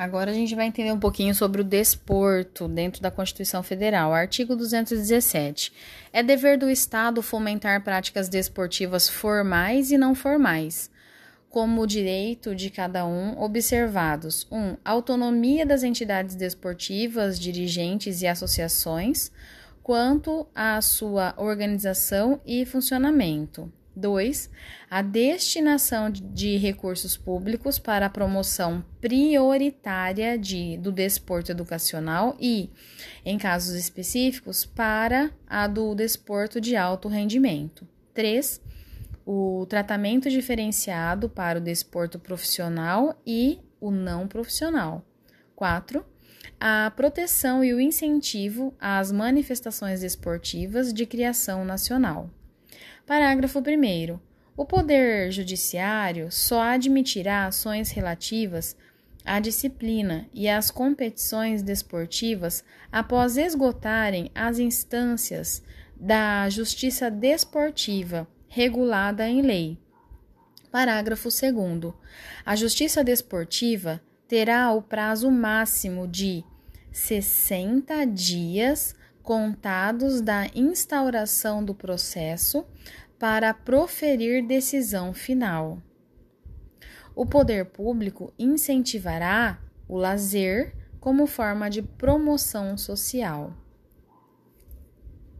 Agora a gente vai entender um pouquinho sobre o desporto dentro da Constituição Federal. Artigo 217. É dever do Estado fomentar práticas desportivas formais e não formais, como direito de cada um, observados: 1. Um, autonomia das entidades desportivas, dirigentes e associações, quanto à sua organização e funcionamento. 2. A destinação de recursos públicos para a promoção prioritária de, do desporto educacional e, em casos específicos, para a do desporto de alto rendimento. 3. O tratamento diferenciado para o desporto profissional e o não profissional. 4. A proteção e o incentivo às manifestações desportivas de criação nacional. Parágrafo 1. O Poder Judiciário só admitirá ações relativas à disciplina e às competições desportivas após esgotarem as instâncias da justiça desportiva regulada em lei. Parágrafo 2. A justiça desportiva terá o prazo máximo de 60 dias contados da instauração do processo para proferir decisão final. O poder público incentivará o lazer como forma de promoção social.